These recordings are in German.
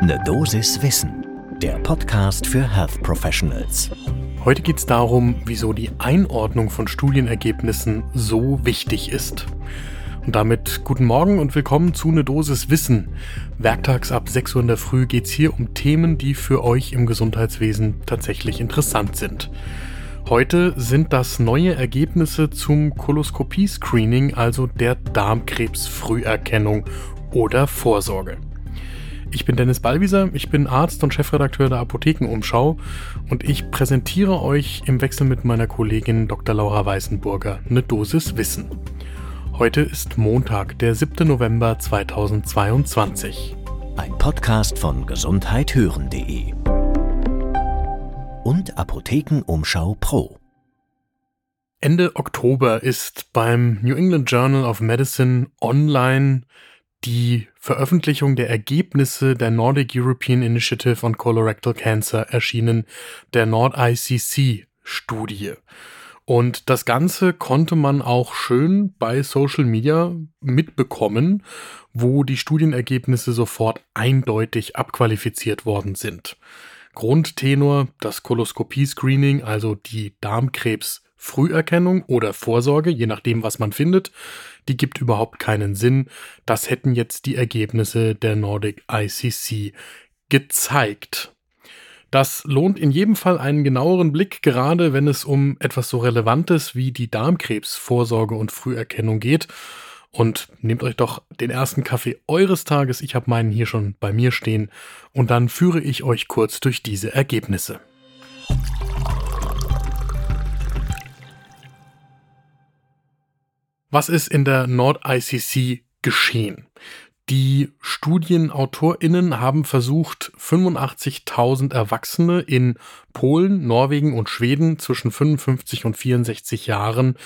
Ne Dosis Wissen, der Podcast für Health Professionals. Heute geht es darum, wieso die Einordnung von Studienergebnissen so wichtig ist. Und damit guten Morgen und willkommen zu Ne Dosis Wissen. Werktags ab 6 Uhr in der Früh geht es hier um Themen, die für euch im Gesundheitswesen tatsächlich interessant sind. Heute sind das neue Ergebnisse zum Koloskopie-Screening, also der Darmkrebsfrüherkennung oder Vorsorge. Ich bin Dennis Ballwieser, ich bin Arzt und Chefredakteur der Apothekenumschau und ich präsentiere euch im Wechsel mit meiner Kollegin Dr. Laura Weißenburger eine Dosis Wissen. Heute ist Montag, der 7. November 2022. Ein Podcast von gesundheithören.de und Apothekenumschau Pro. Ende Oktober ist beim New England Journal of Medicine online die Veröffentlichung der Ergebnisse der Nordic European Initiative on Colorectal Cancer erschienen, der Nord-ICC-Studie. Und das Ganze konnte man auch schön bei Social Media mitbekommen, wo die Studienergebnisse sofort eindeutig abqualifiziert worden sind. Grundtenor das Koloskopie-Screening, also die Darmkrebs-Früherkennung oder Vorsorge, je nachdem, was man findet, die gibt überhaupt keinen Sinn. Das hätten jetzt die Ergebnisse der Nordic ICC gezeigt. Das lohnt in jedem Fall einen genaueren Blick, gerade wenn es um etwas so Relevantes wie die Darmkrebsvorsorge und Früherkennung geht. Und nehmt euch doch den ersten Kaffee eures Tages, ich habe meinen hier schon bei mir stehen, und dann führe ich euch kurz durch diese Ergebnisse. Was ist in der Nord-ICC geschehen? Die StudienautorInnen haben versucht, 85.000 Erwachsene in Polen, Norwegen und Schweden zwischen 55 und 64 Jahren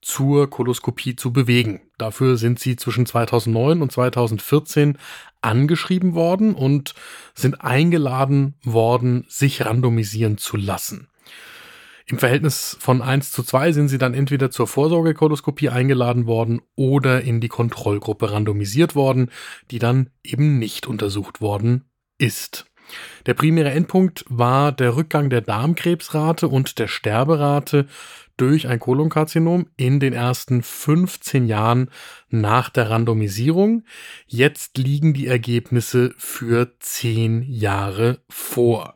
zur Koloskopie zu bewegen. Dafür sind sie zwischen 2009 und 2014 angeschrieben worden und sind eingeladen worden, sich randomisieren zu lassen. Im Verhältnis von 1 zu 2 sind sie dann entweder zur Vorsorgekoloskopie eingeladen worden oder in die Kontrollgruppe randomisiert worden, die dann eben nicht untersucht worden ist. Der primäre Endpunkt war der Rückgang der Darmkrebsrate und der Sterberate durch ein Kolonkarzinom in den ersten 15 Jahren nach der Randomisierung. Jetzt liegen die Ergebnisse für 10 Jahre vor.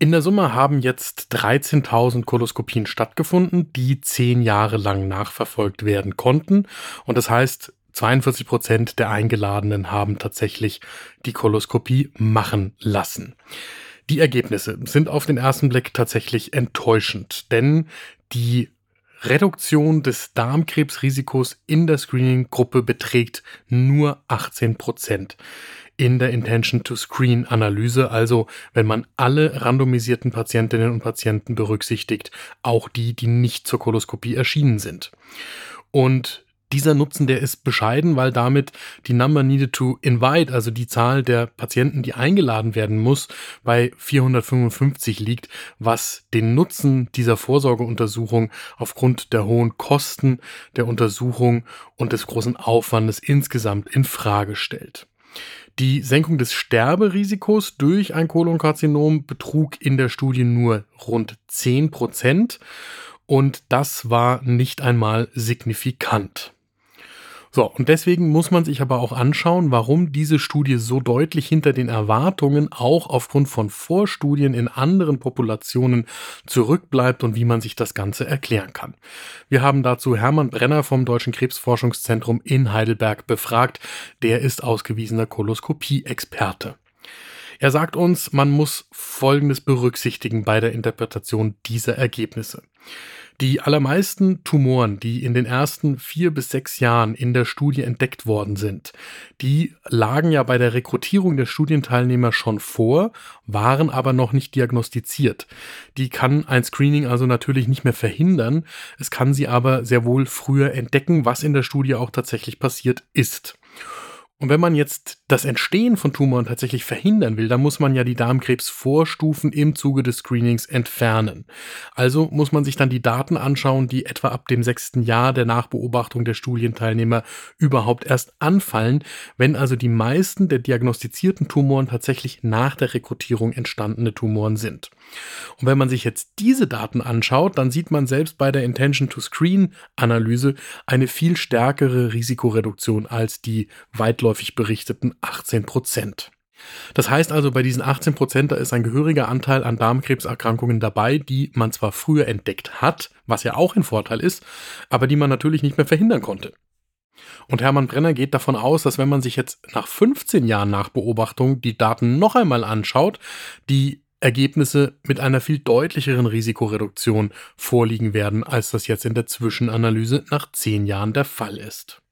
In der Summe haben jetzt 13.000 Koloskopien stattgefunden, die zehn Jahre lang nachverfolgt werden konnten. Und das heißt, 42 Prozent der Eingeladenen haben tatsächlich die Koloskopie machen lassen. Die Ergebnisse sind auf den ersten Blick tatsächlich enttäuschend, denn die Reduktion des Darmkrebsrisikos in der Screening-Gruppe beträgt nur 18 Prozent in der Intention to Screen Analyse, also wenn man alle randomisierten Patientinnen und Patienten berücksichtigt, auch die, die nicht zur Koloskopie erschienen sind. Und dieser Nutzen, der ist bescheiden, weil damit die Number needed to invite, also die Zahl der Patienten, die eingeladen werden muss, bei 455 liegt, was den Nutzen dieser Vorsorgeuntersuchung aufgrund der hohen Kosten der Untersuchung und des großen Aufwandes insgesamt in Frage stellt. Die Senkung des Sterberisikos durch ein Kolonkarzinom betrug in der Studie nur rund 10 Prozent und das war nicht einmal signifikant. So, und deswegen muss man sich aber auch anschauen, warum diese Studie so deutlich hinter den Erwartungen auch aufgrund von Vorstudien in anderen Populationen zurückbleibt und wie man sich das Ganze erklären kann. Wir haben dazu Hermann Brenner vom Deutschen Krebsforschungszentrum in Heidelberg befragt. Der ist ausgewiesener Koloskopie-Experte. Er sagt uns, man muss Folgendes berücksichtigen bei der Interpretation dieser Ergebnisse. Die allermeisten Tumoren, die in den ersten vier bis sechs Jahren in der Studie entdeckt worden sind, die lagen ja bei der Rekrutierung der Studienteilnehmer schon vor, waren aber noch nicht diagnostiziert. Die kann ein Screening also natürlich nicht mehr verhindern, es kann sie aber sehr wohl früher entdecken, was in der Studie auch tatsächlich passiert ist. Und wenn man jetzt das Entstehen von Tumoren tatsächlich verhindern will, dann muss man ja die Darmkrebsvorstufen im Zuge des Screenings entfernen. Also muss man sich dann die Daten anschauen, die etwa ab dem sechsten Jahr der Nachbeobachtung der Studienteilnehmer überhaupt erst anfallen, wenn also die meisten der diagnostizierten Tumoren tatsächlich nach der Rekrutierung entstandene Tumoren sind. Und wenn man sich jetzt diese Daten anschaut, dann sieht man selbst bei der Intention-to-Screen-Analyse eine viel stärkere Risikoreduktion als die weitläufig berichteten 18 Prozent. Das heißt also, bei diesen 18 Prozent, da ist ein gehöriger Anteil an Darmkrebserkrankungen dabei, die man zwar früher entdeckt hat, was ja auch ein Vorteil ist, aber die man natürlich nicht mehr verhindern konnte. Und Hermann Brenner geht davon aus, dass wenn man sich jetzt nach 15 Jahren Nachbeobachtung die Daten noch einmal anschaut, die Ergebnisse mit einer viel deutlicheren Risikoreduktion vorliegen werden, als das jetzt in der Zwischenanalyse nach 10 Jahren der Fall ist.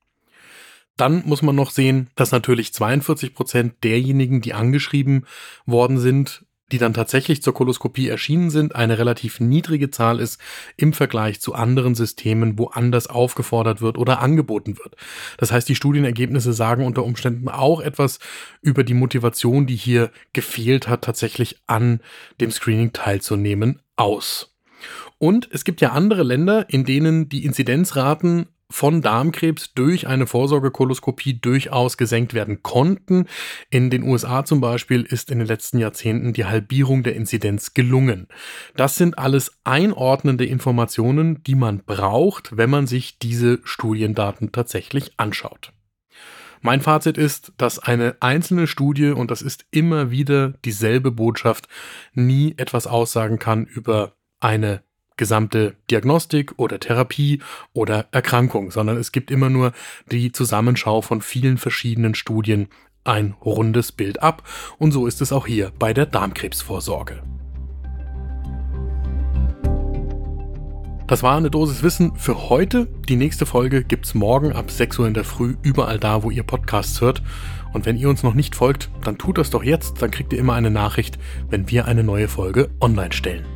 Dann muss man noch sehen, dass natürlich 42 Prozent derjenigen, die angeschrieben worden sind, die dann tatsächlich zur Koloskopie erschienen sind, eine relativ niedrige Zahl ist im Vergleich zu anderen Systemen, wo anders aufgefordert wird oder angeboten wird. Das heißt, die Studienergebnisse sagen unter Umständen auch etwas über die Motivation, die hier gefehlt hat, tatsächlich an dem Screening teilzunehmen, aus. Und es gibt ja andere Länder, in denen die Inzidenzraten von Darmkrebs durch eine Vorsorgekoloskopie durchaus gesenkt werden konnten. In den USA zum Beispiel ist in den letzten Jahrzehnten die Halbierung der Inzidenz gelungen. Das sind alles einordnende Informationen, die man braucht, wenn man sich diese Studiendaten tatsächlich anschaut. Mein Fazit ist, dass eine einzelne Studie, und das ist immer wieder dieselbe Botschaft, nie etwas aussagen kann über eine gesamte Diagnostik oder Therapie oder Erkrankung, sondern es gibt immer nur die Zusammenschau von vielen verschiedenen Studien ein rundes Bild ab und so ist es auch hier bei der Darmkrebsvorsorge. Das war eine Dosis Wissen für heute. Die nächste Folge gibt's morgen ab 6 Uhr in der Früh überall da, wo ihr Podcasts hört. Und wenn ihr uns noch nicht folgt, dann tut das doch jetzt, dann kriegt ihr immer eine Nachricht, wenn wir eine neue Folge online stellen.